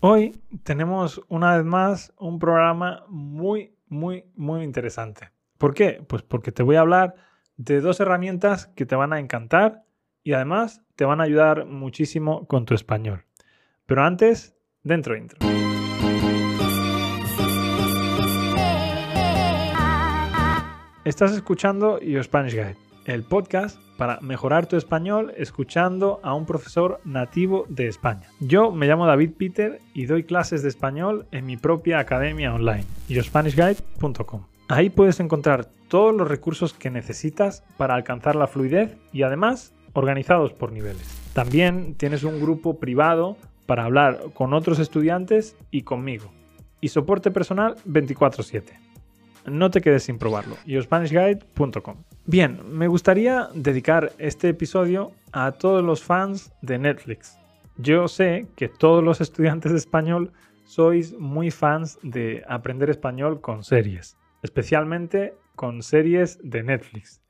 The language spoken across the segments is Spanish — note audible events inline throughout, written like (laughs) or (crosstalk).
Hoy tenemos una vez más un programa muy, muy, muy interesante. ¿Por qué? Pues porque te voy a hablar de dos herramientas que te van a encantar y además te van a ayudar muchísimo con tu español. Pero antes, dentro intro. Estás escuchando Your Spanish Guide, el podcast para mejorar tu español escuchando a un profesor nativo de España. Yo me llamo David Peter y doy clases de español en mi propia academia online, yourspanishguide.com. Ahí puedes encontrar todos los recursos que necesitas para alcanzar la fluidez y además organizados por niveles. También tienes un grupo privado para hablar con otros estudiantes y conmigo. Y soporte personal 24/7 no te quedes sin probarlo. yourspanishguide.com. Bien, me gustaría dedicar este episodio a todos los fans de Netflix. Yo sé que todos los (laughs) estudiantes de español sois muy fans de aprender español con series, especialmente con series de Netflix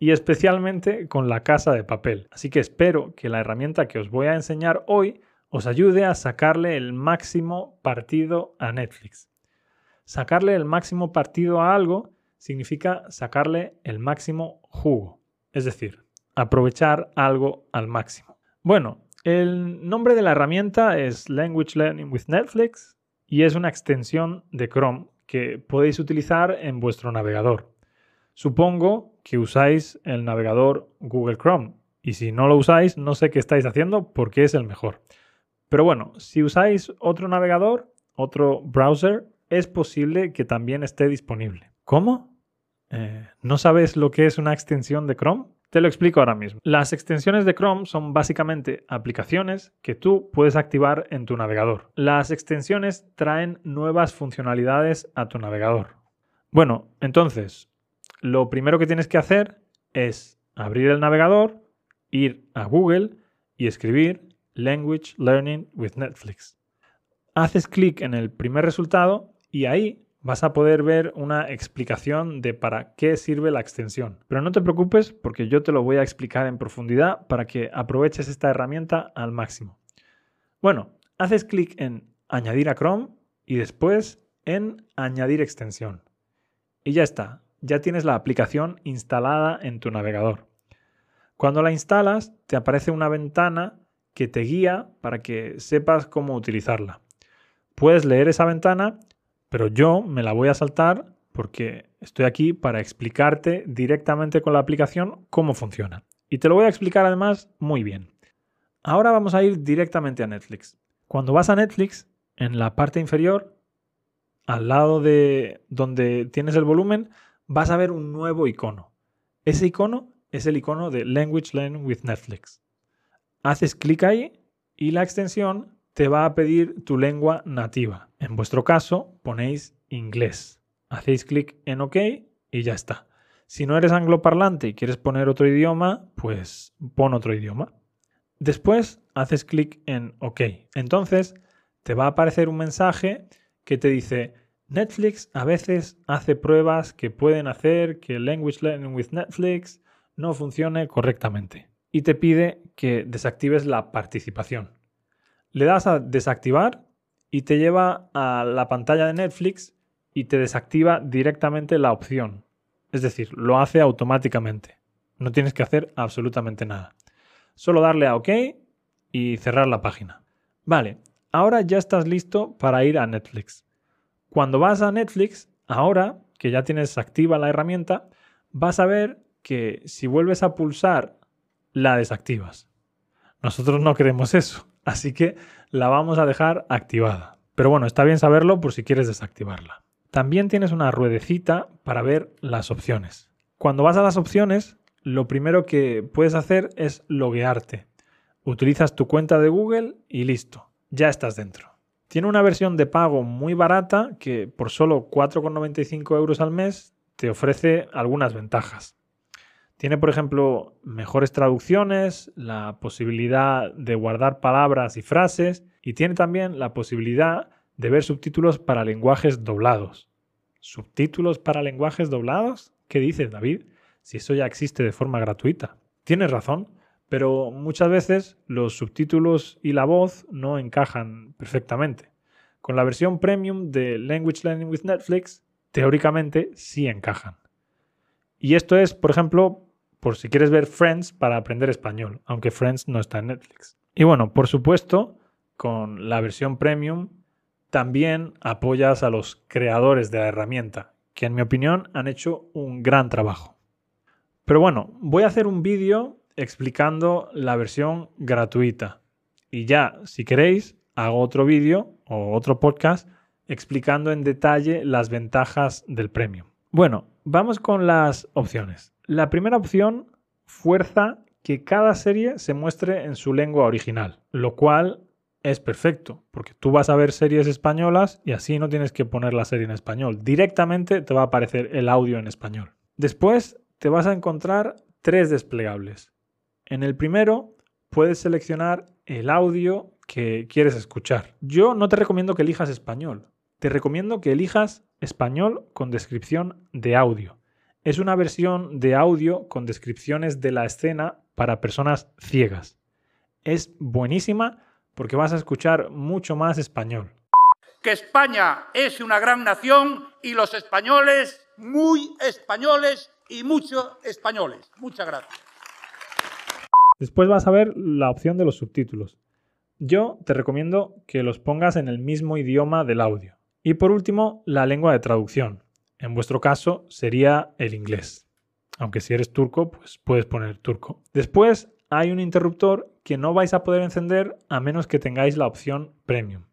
y especialmente con La Casa de Papel. Así que espero que la herramienta que os voy a enseñar hoy os ayude a sacarle el máximo partido a Netflix. Sacarle el máximo partido a algo significa sacarle el máximo jugo, es decir, aprovechar algo al máximo. Bueno, el nombre de la herramienta es Language Learning with Netflix y es una extensión de Chrome que podéis utilizar en vuestro navegador. Supongo que usáis el navegador Google Chrome y si no lo usáis no sé qué estáis haciendo porque es el mejor. Pero bueno, si usáis otro navegador, otro browser, es posible que también esté disponible. ¿Cómo? Eh, ¿No sabes lo que es una extensión de Chrome? Te lo explico ahora mismo. Las extensiones de Chrome son básicamente aplicaciones que tú puedes activar en tu navegador. Las extensiones traen nuevas funcionalidades a tu navegador. Bueno, entonces, lo primero que tienes que hacer es abrir el navegador, ir a Google y escribir Language Learning with Netflix. Haces clic en el primer resultado y ahí vas a poder ver una explicación de para qué sirve la extensión. Pero no te preocupes porque yo te lo voy a explicar en profundidad para que aproveches esta herramienta al máximo. Bueno, haces clic en añadir a Chrome y después en añadir extensión. Y ya está, ya tienes la aplicación instalada en tu navegador. Cuando la instalas, te aparece una ventana que te guía para que sepas cómo utilizarla. Puedes leer esa ventana pero yo me la voy a saltar porque estoy aquí para explicarte directamente con la aplicación cómo funciona. Y te lo voy a explicar además muy bien. Ahora vamos a ir directamente a Netflix. Cuando vas a Netflix, en la parte inferior, al lado de donde tienes el volumen, vas a ver un nuevo icono. Ese icono es el icono de Language Learn with Netflix. Haces clic ahí y la extensión te va a pedir tu lengua nativa. En vuestro caso, ponéis inglés. Hacéis clic en OK y ya está. Si no eres angloparlante y quieres poner otro idioma, pues pon otro idioma. Después haces clic en OK. Entonces te va a aparecer un mensaje que te dice Netflix a veces hace pruebas que pueden hacer que Language Learning with Netflix no funcione correctamente. Y te pide que desactives la participación. Le das a desactivar y te lleva a la pantalla de Netflix y te desactiva directamente la opción. Es decir, lo hace automáticamente. No tienes que hacer absolutamente nada. Solo darle a OK y cerrar la página. Vale, ahora ya estás listo para ir a Netflix. Cuando vas a Netflix, ahora que ya tienes activa la herramienta, vas a ver que si vuelves a pulsar, la desactivas. Nosotros no queremos eso. Así que la vamos a dejar activada. Pero bueno, está bien saberlo por si quieres desactivarla. También tienes una ruedecita para ver las opciones. Cuando vas a las opciones, lo primero que puedes hacer es loguearte. Utilizas tu cuenta de Google y listo, ya estás dentro. Tiene una versión de pago muy barata que por solo 4,95 euros al mes te ofrece algunas ventajas. Tiene, por ejemplo, mejores traducciones, la posibilidad de guardar palabras y frases y tiene también la posibilidad de ver subtítulos para lenguajes doblados. ¿Subtítulos para lenguajes doblados? ¿Qué dices, David? Si eso ya existe de forma gratuita. Tienes razón, pero muchas veces los subtítulos y la voz no encajan perfectamente. con la versión premium de Language Learning with Netflix, teóricamente sí encajan. Y esto es, por ejemplo, por si quieres ver Friends para aprender español, aunque Friends no está en Netflix. Y bueno, por supuesto, con la versión premium también apoyas a los creadores de la herramienta, que en mi opinión han hecho un gran trabajo. Pero bueno, voy a hacer un vídeo explicando la versión gratuita. Y ya, si queréis, hago otro vídeo o otro podcast explicando en detalle las ventajas del premium. Bueno, vamos con las opciones. La primera opción fuerza que cada serie se muestre en su lengua original, lo cual es perfecto, porque tú vas a ver series españolas y así no tienes que poner la serie en español. Directamente te va a aparecer el audio en español. Después te vas a encontrar tres desplegables. En el primero puedes seleccionar el audio que quieres escuchar. Yo no te recomiendo que elijas español. Te recomiendo que elijas español con descripción de audio. Es una versión de audio con descripciones de la escena para personas ciegas. Es buenísima porque vas a escuchar mucho más español. Que España es una gran nación y los españoles muy españoles y muchos españoles. Muchas gracias. Después vas a ver la opción de los subtítulos. Yo te recomiendo que los pongas en el mismo idioma del audio. Y por último, la lengua de traducción. En vuestro caso sería el inglés. Aunque si eres turco, pues puedes poner turco. Después hay un interruptor que no vais a poder encender a menos que tengáis la opción premium.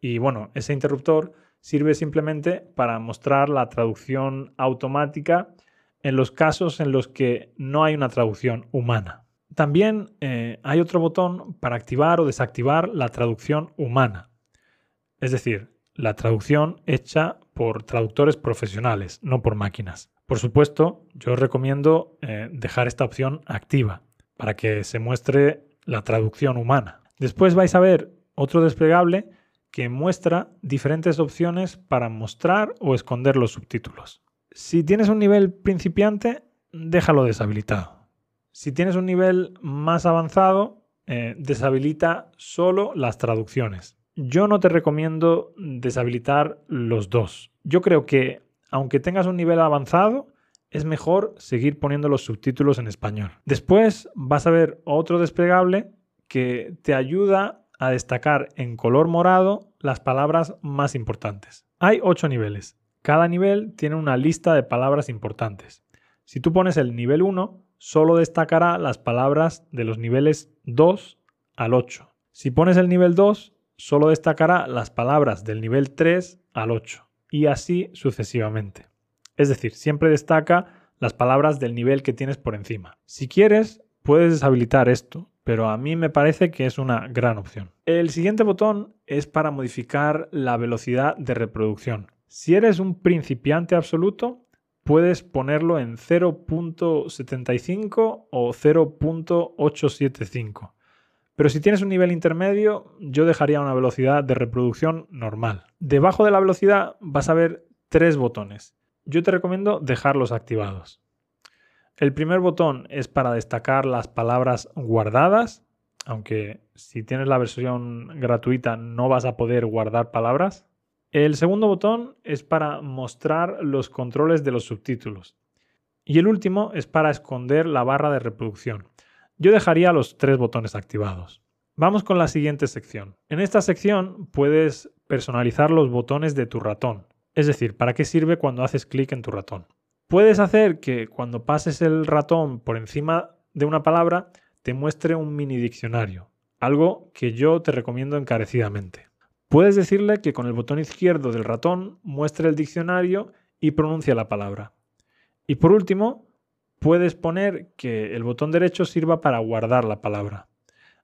Y bueno, ese interruptor sirve simplemente para mostrar la traducción automática en los casos en los que no hay una traducción humana. También eh, hay otro botón para activar o desactivar la traducción humana. Es decir, la traducción hecha por traductores profesionales, no por máquinas. Por supuesto, yo recomiendo eh, dejar esta opción activa para que se muestre la traducción humana. Después vais a ver otro desplegable que muestra diferentes opciones para mostrar o esconder los subtítulos. Si tienes un nivel principiante, déjalo deshabilitado. Si tienes un nivel más avanzado, eh, deshabilita solo las traducciones. Yo no te recomiendo deshabilitar los dos. Yo creo que, aunque tengas un nivel avanzado, es mejor seguir poniendo los subtítulos en español. Después vas a ver otro desplegable que te ayuda a destacar en color morado las palabras más importantes. Hay ocho niveles. Cada nivel tiene una lista de palabras importantes. Si tú pones el nivel 1, solo destacará las palabras de los niveles 2 al 8. Si pones el nivel 2, solo destacará las palabras del nivel 3 al 8. Y así sucesivamente. Es decir, siempre destaca las palabras del nivel que tienes por encima. Si quieres, puedes deshabilitar esto, pero a mí me parece que es una gran opción. El siguiente botón es para modificar la velocidad de reproducción. Si eres un principiante absoluto, puedes ponerlo en 0.75 o 0.875. Pero si tienes un nivel intermedio, yo dejaría una velocidad de reproducción normal. Debajo de la velocidad vas a ver tres botones yo te recomiendo dejarlos activados. El primer botón es para destacar las palabras guardadas, aunque si tienes la versión gratuita no vas a poder guardar palabras. El segundo botón es para mostrar los controles de los subtítulos. Y el último es para esconder la barra de reproducción. Yo dejaría los tres botones activados. Vamos con la siguiente sección. En esta sección puedes personalizar los botones de tu ratón. Es decir, ¿para qué sirve cuando haces clic en tu ratón? Puedes hacer que cuando pases el ratón por encima de una palabra te muestre un mini diccionario, algo que yo te recomiendo encarecidamente. Puedes decirle que con el botón izquierdo del ratón muestre el diccionario y pronuncia la palabra. Y por último, puedes poner que el botón derecho sirva para guardar la palabra.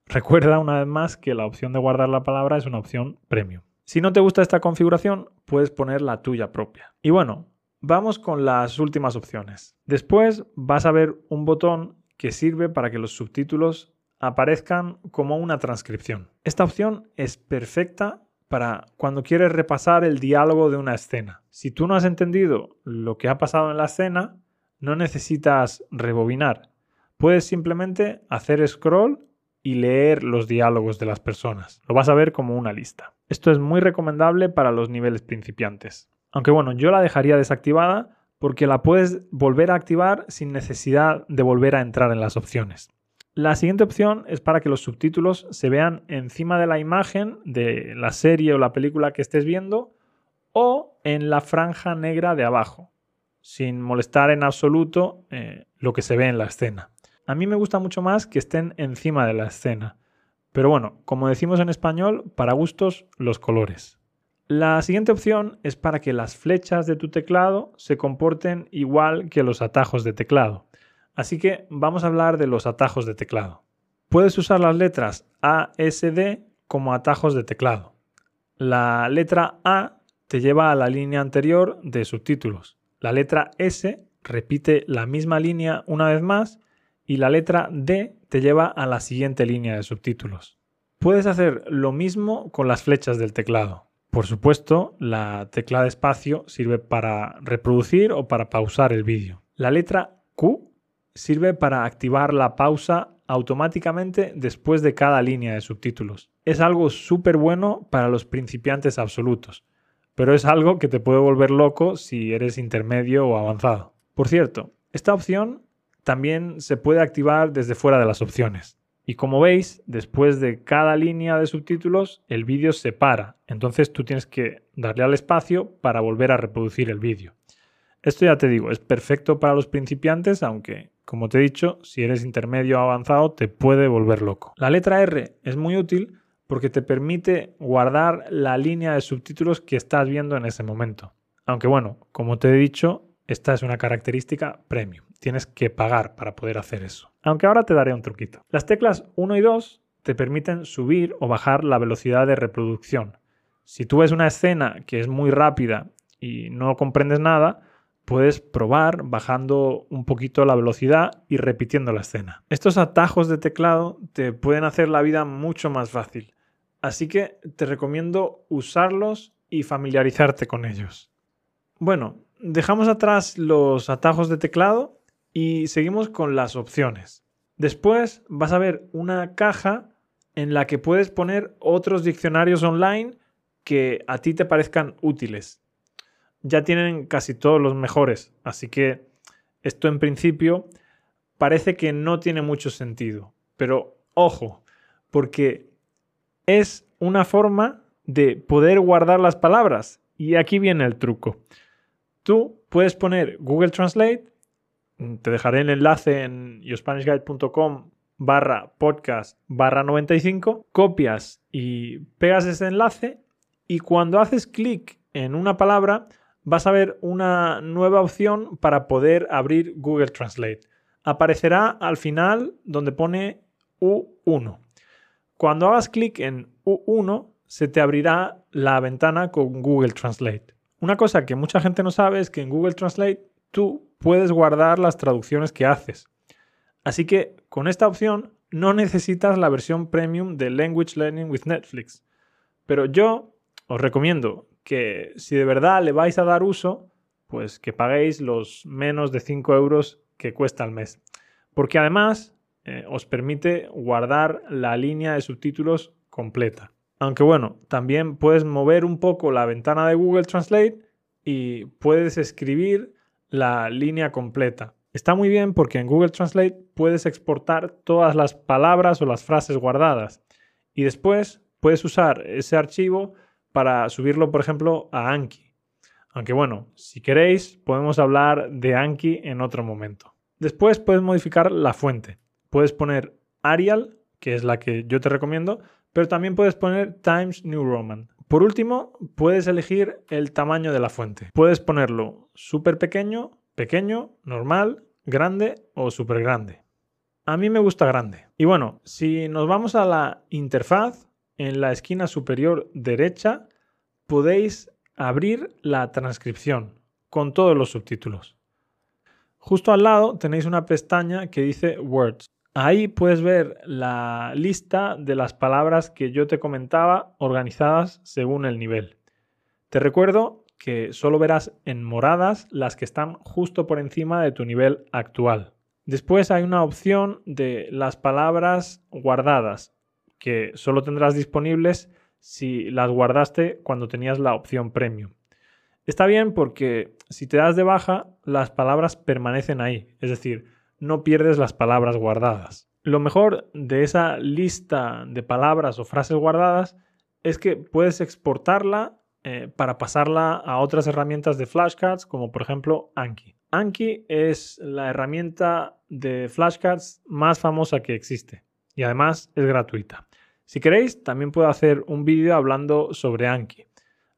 Recuerda una vez más que la opción de guardar la palabra es una opción premium. Si no te gusta esta configuración, puedes poner la tuya propia. Y bueno, vamos con las últimas opciones. Después vas a ver un botón que sirve para que los subtítulos aparezcan como una transcripción. Esta opción es perfecta para cuando quieres repasar el diálogo de una escena. Si tú no has entendido lo que ha pasado en la escena, no necesitas rebobinar. Puedes simplemente hacer scroll y leer los diálogos de las personas. Lo vas a ver como una lista. Esto es muy recomendable para los niveles principiantes. Aunque bueno, yo la dejaría desactivada porque la puedes volver a activar sin necesidad de volver a entrar en las opciones. La siguiente opción es para que los subtítulos se vean encima de la imagen de la serie o la película que estés viendo o en la franja negra de abajo, sin molestar en absoluto eh, lo que se ve en la escena. A mí me gusta mucho más que estén encima de la escena. Pero bueno, como decimos en español, para gustos los colores. La siguiente opción es para que las flechas de tu teclado se comporten igual que los atajos de teclado. Así que vamos a hablar de los atajos de teclado. Puedes usar las letras A, S, D como atajos de teclado. La letra A te lleva a la línea anterior de subtítulos. La letra S repite la misma línea una vez más y la letra D te lleva a la siguiente línea de subtítulos. Puedes hacer lo mismo con las flechas del teclado. Por supuesto, la tecla de espacio sirve para reproducir o para pausar el vídeo. La letra Q sirve para activar la pausa automáticamente después de cada línea de subtítulos. Es algo súper bueno para los principiantes absolutos, pero es algo que te puede volver loco si eres intermedio o avanzado. Por cierto, esta opción también se puede activar desde fuera de las opciones. Y como veis, después de cada línea de subtítulos, el vídeo se para. Entonces tú tienes que darle al espacio para volver a reproducir el vídeo. Esto ya te digo, es perfecto para los principiantes, aunque, como te he dicho, si eres intermedio o avanzado, te puede volver loco. La letra R es muy útil porque te permite guardar la línea de subtítulos que estás viendo en ese momento. Aunque bueno, como te he dicho, esta es una característica premium. Tienes que pagar para poder hacer eso. Aunque ahora te daré un truquito. Las teclas 1 y 2 te permiten subir o bajar la velocidad de reproducción. Si tú ves una escena que es muy rápida y no comprendes nada, puedes probar bajando un poquito la velocidad y repitiendo la escena. Estos atajos de teclado te pueden hacer la vida mucho más fácil, así que te recomiendo usarlos y familiarizarte con ellos. Bueno, dejamos atrás los atajos de teclado y seguimos con las opciones. Después vas a ver una caja en la que puedes poner otros diccionarios online que a ti te parezcan útiles. Ya tienen casi todos los mejores, así que esto en principio parece que no tiene mucho sentido. Pero ojo, porque es una forma de poder guardar las palabras. Y aquí viene el truco. Tú puedes poner Google Translate te dejaré el enlace en yourspanishguide.com barra podcast barra 95, copias y pegas ese enlace y cuando haces clic en una palabra vas a ver una nueva opción para poder abrir Google Translate. Aparecerá al final donde pone U1. Cuando hagas clic en U1 se te abrirá la ventana con Google Translate. Una cosa que mucha gente no sabe es que en Google Translate tú puedes guardar las traducciones que haces. Así que con esta opción no necesitas la versión premium de Language Learning with Netflix. Pero yo os recomiendo que si de verdad le vais a dar uso, pues que paguéis los menos de 5 euros que cuesta al mes. Porque además eh, os permite guardar la línea de subtítulos completa. Aunque bueno, también puedes mover un poco la ventana de Google Translate y puedes escribir la línea completa. Está muy bien porque en Google Translate puedes exportar todas las palabras o las frases guardadas y después puedes usar ese archivo para subirlo, por ejemplo, a Anki. Aunque bueno, si queréis, podemos hablar de Anki en otro momento. Después puedes modificar la fuente. Puedes poner Arial, que es la que yo te recomiendo, pero también puedes poner Times New Roman. Por último, puedes elegir el tamaño de la fuente. Puedes ponerlo súper pequeño, pequeño, normal, grande o súper grande. A mí me gusta grande. Y bueno, si nos vamos a la interfaz, en la esquina superior derecha podéis abrir la transcripción con todos los subtítulos. Justo al lado tenéis una pestaña que dice Words. Ahí puedes ver la lista de las palabras que yo te comentaba organizadas según el nivel. Te recuerdo que solo verás en moradas las que están justo por encima de tu nivel actual. Después hay una opción de las palabras guardadas, que solo tendrás disponibles si las guardaste cuando tenías la opción premium. Está bien porque si te das de baja, las palabras permanecen ahí, es decir, no pierdes las palabras guardadas. Lo mejor de esa lista de palabras o frases guardadas es que puedes exportarla eh, para pasarla a otras herramientas de flashcards, como por ejemplo Anki. Anki es la herramienta de flashcards más famosa que existe y además es gratuita. Si queréis, también puedo hacer un vídeo hablando sobre Anki,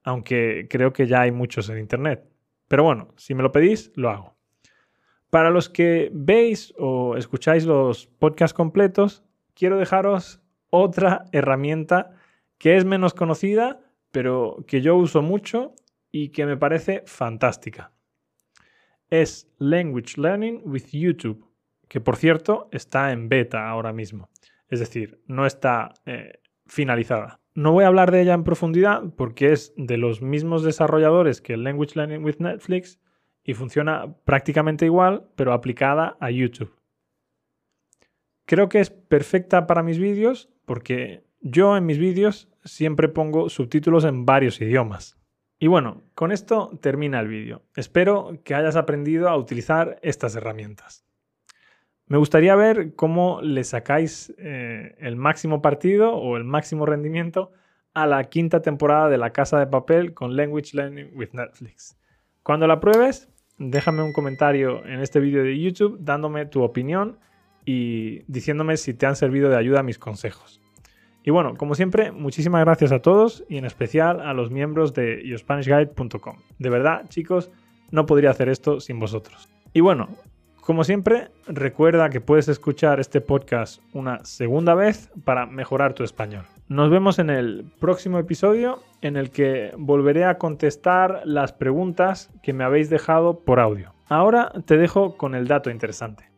aunque creo que ya hay muchos en internet. Pero bueno, si me lo pedís, lo hago. Para los que veis o escucháis los podcasts completos, quiero dejaros otra herramienta que es menos conocida, pero que yo uso mucho y que me parece fantástica. Es Language Learning with YouTube, que por cierto está en beta ahora mismo. Es decir, no está eh, finalizada. No voy a hablar de ella en profundidad porque es de los mismos desarrolladores que Language Learning with Netflix y funciona prácticamente igual, pero aplicada a YouTube. Creo que es perfecta para mis vídeos porque yo en mis vídeos siempre pongo subtítulos en varios idiomas. Y bueno, con esto termina el vídeo. Espero que hayas aprendido a utilizar estas herramientas. Me gustaría ver cómo le sacáis eh, el máximo partido o el máximo rendimiento a la quinta temporada de La Casa de Papel con Language Learning with Netflix. Cuando la pruebes, déjame un comentario en este vídeo de YouTube dándome tu opinión y diciéndome si te han servido de ayuda mis consejos. Y bueno, como siempre, muchísimas gracias a todos y en especial a los miembros de yourspanishguide.com. De verdad, chicos, no podría hacer esto sin vosotros. Y bueno, como siempre, recuerda que puedes escuchar este podcast una segunda vez para mejorar tu español. Nos vemos en el próximo episodio en el que volveré a contestar las preguntas que me habéis dejado por audio. Ahora te dejo con el dato interesante.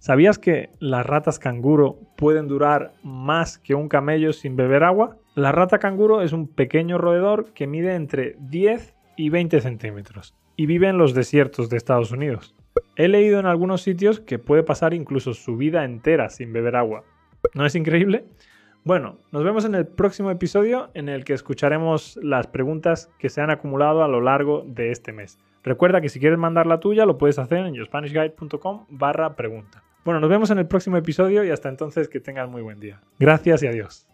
¿Sabías que las ratas canguro pueden durar más que un camello sin beber agua? La rata canguro es un pequeño roedor que mide entre 10 y 20 centímetros y vive en los desiertos de Estados Unidos. He leído en algunos sitios que puede pasar incluso su vida entera sin beber agua. ¿No es increíble? Bueno, nos vemos en el próximo episodio en el que escucharemos las preguntas que se han acumulado a lo largo de este mes. Recuerda que si quieres mandar la tuya lo puedes hacer en yourspanishguide.com barra pregunta. Bueno, nos vemos en el próximo episodio y hasta entonces que tengas muy buen día. Gracias y adiós.